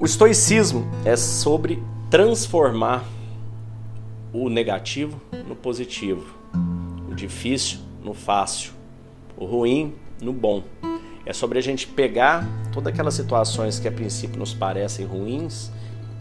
O estoicismo é sobre transformar o negativo no positivo, o difícil no fácil, o ruim no bom. É sobre a gente pegar todas aquelas situações que a princípio nos parecem ruins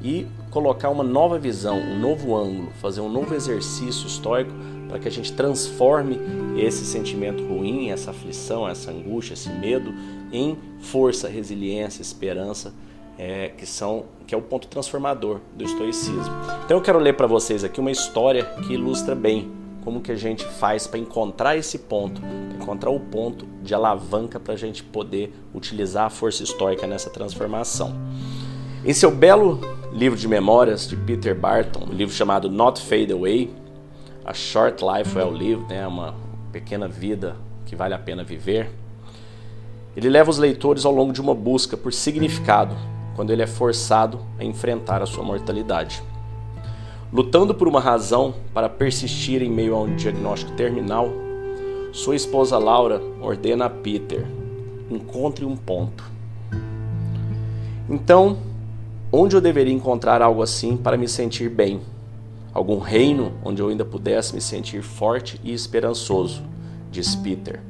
e colocar uma nova visão, um novo ângulo, fazer um novo exercício histórico para que a gente transforme esse sentimento ruim, essa aflição, essa angústia, esse medo em força, resiliência, esperança, é, que são que é o ponto transformador do estoicismo. Então eu quero ler para vocês aqui uma história que ilustra bem como que a gente faz para encontrar esse ponto, encontrar o ponto de alavanca para a gente poder utilizar a força histórica nessa transformação. Em seu belo livro de memórias de Peter Barton, um livro chamado Not Fade Away, A Short Life Well Lived, né, uma pequena vida que vale a pena viver, ele leva os leitores ao longo de uma busca por significado quando ele é forçado a enfrentar a sua mortalidade. Lutando por uma razão para persistir em meio a um diagnóstico terminal, sua esposa Laura ordena a Peter: encontre um ponto. Então, onde eu deveria encontrar algo assim para me sentir bem? Algum reino onde eu ainda pudesse me sentir forte e esperançoso? diz Peter.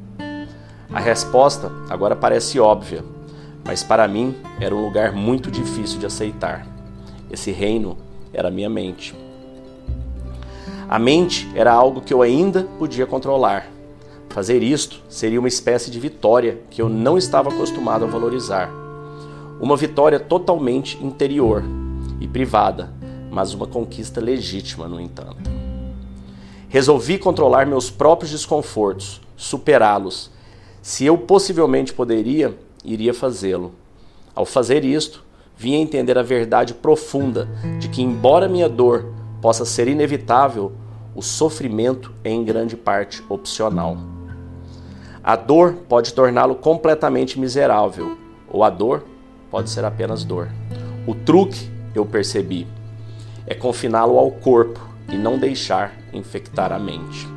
A resposta agora parece óbvia, mas para mim era um lugar muito difícil de aceitar. Esse reino era minha mente. A mente era algo que eu ainda podia controlar. Fazer isto seria uma espécie de vitória que eu não estava acostumado a valorizar. Uma vitória totalmente interior e privada, mas uma conquista legítima, no entanto. Resolvi controlar meus próprios desconfortos, superá-los. Se eu possivelmente poderia, iria fazê-lo. Ao fazer isto, vim a entender a verdade profunda de que, embora minha dor possa ser inevitável, o sofrimento é em grande parte opcional. A dor pode torná-lo completamente miserável, ou a dor pode ser apenas dor. O truque, eu percebi, é confiná-lo ao corpo e não deixar infectar a mente.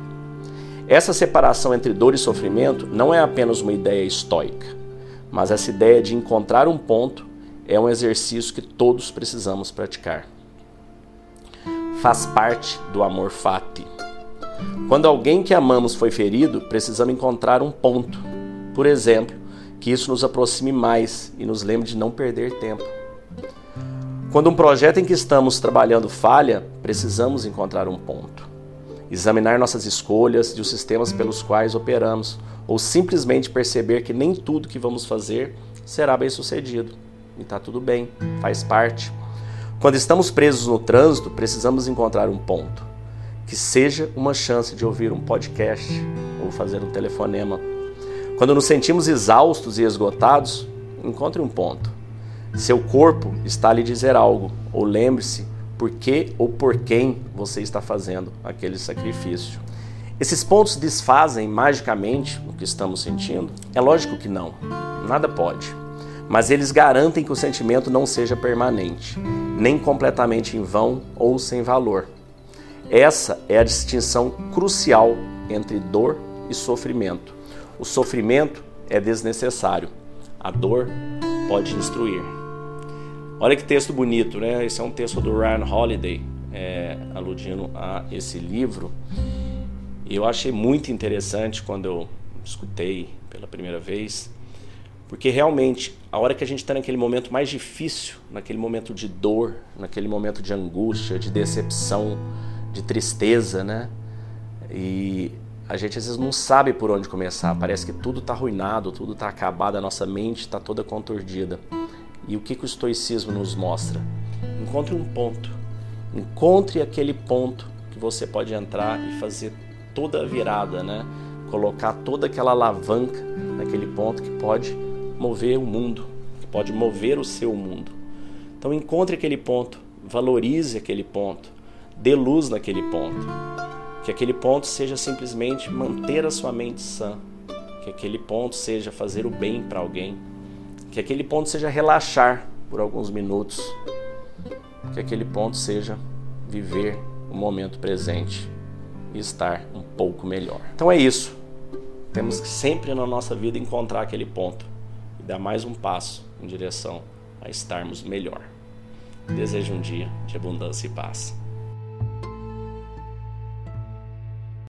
Essa separação entre dor e sofrimento não é apenas uma ideia estoica, mas essa ideia de encontrar um ponto é um exercício que todos precisamos praticar faz parte do amor fati. Quando alguém que amamos foi ferido, precisamos encontrar um ponto. Por exemplo, que isso nos aproxime mais e nos lembre de não perder tempo. Quando um projeto em que estamos trabalhando falha, precisamos encontrar um ponto. Examinar nossas escolhas e os sistemas pelos quais operamos, ou simplesmente perceber que nem tudo que vamos fazer será bem sucedido. E está tudo bem, faz parte. Quando estamos presos no trânsito, precisamos encontrar um ponto, que seja uma chance de ouvir um podcast ou fazer um telefonema. Quando nos sentimos exaustos e esgotados, encontre um ponto. Seu corpo está a lhe dizer algo, ou lembre-se por que ou por quem você está fazendo aquele sacrifício. Esses pontos desfazem magicamente o que estamos sentindo? É lógico que não. Nada pode mas eles garantem que o sentimento não seja permanente, nem completamente em vão ou sem valor. Essa é a distinção crucial entre dor e sofrimento. O sofrimento é desnecessário, a dor pode destruir. Olha que texto bonito, né? Esse é um texto do Ryan Holiday, é, aludindo a esse livro. Eu achei muito interessante quando eu escutei pela primeira vez porque realmente, a hora que a gente está naquele momento mais difícil, naquele momento de dor, naquele momento de angústia, de decepção, de tristeza, né? E a gente às vezes não sabe por onde começar. Parece que tudo está arruinado, tudo está acabado, a nossa mente está toda conturdida. E o que, que o estoicismo nos mostra? Encontre um ponto. Encontre aquele ponto que você pode entrar e fazer toda a virada, né? Colocar toda aquela alavanca naquele ponto que pode mover o mundo, que pode mover o seu mundo. Então encontre aquele ponto, valorize aquele ponto, dê luz naquele ponto. Que aquele ponto seja simplesmente manter a sua mente sã, que aquele ponto seja fazer o bem para alguém, que aquele ponto seja relaxar por alguns minutos, que aquele ponto seja viver o momento presente e estar um pouco melhor. Então é isso. Temos que sempre na nossa vida encontrar aquele ponto e dar mais um passo em direção a estarmos melhor. Desejo um dia de abundância e paz.